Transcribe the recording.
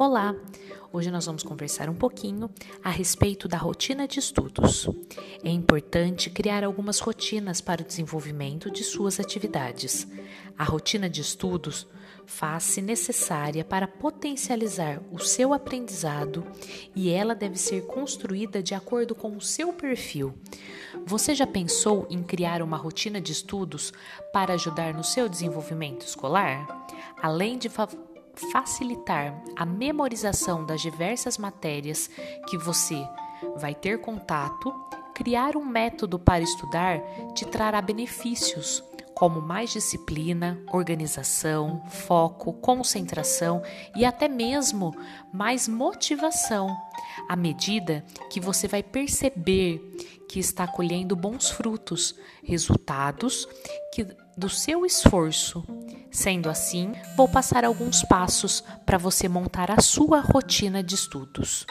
Olá! Hoje nós vamos conversar um pouquinho a respeito da rotina de estudos. É importante criar algumas rotinas para o desenvolvimento de suas atividades. A rotina de estudos faz-se necessária para potencializar o seu aprendizado e ela deve ser construída de acordo com o seu perfil. Você já pensou em criar uma rotina de estudos para ajudar no seu desenvolvimento escolar? Além de facilitar a memorização das diversas matérias que você vai ter contato, criar um método para estudar te trará benefícios como mais disciplina, organização, foco, concentração e até mesmo mais motivação, à medida que você vai perceber que está colhendo bons frutos, resultados que, do seu esforço. Sendo assim, vou passar alguns passos para você montar a sua rotina de estudos.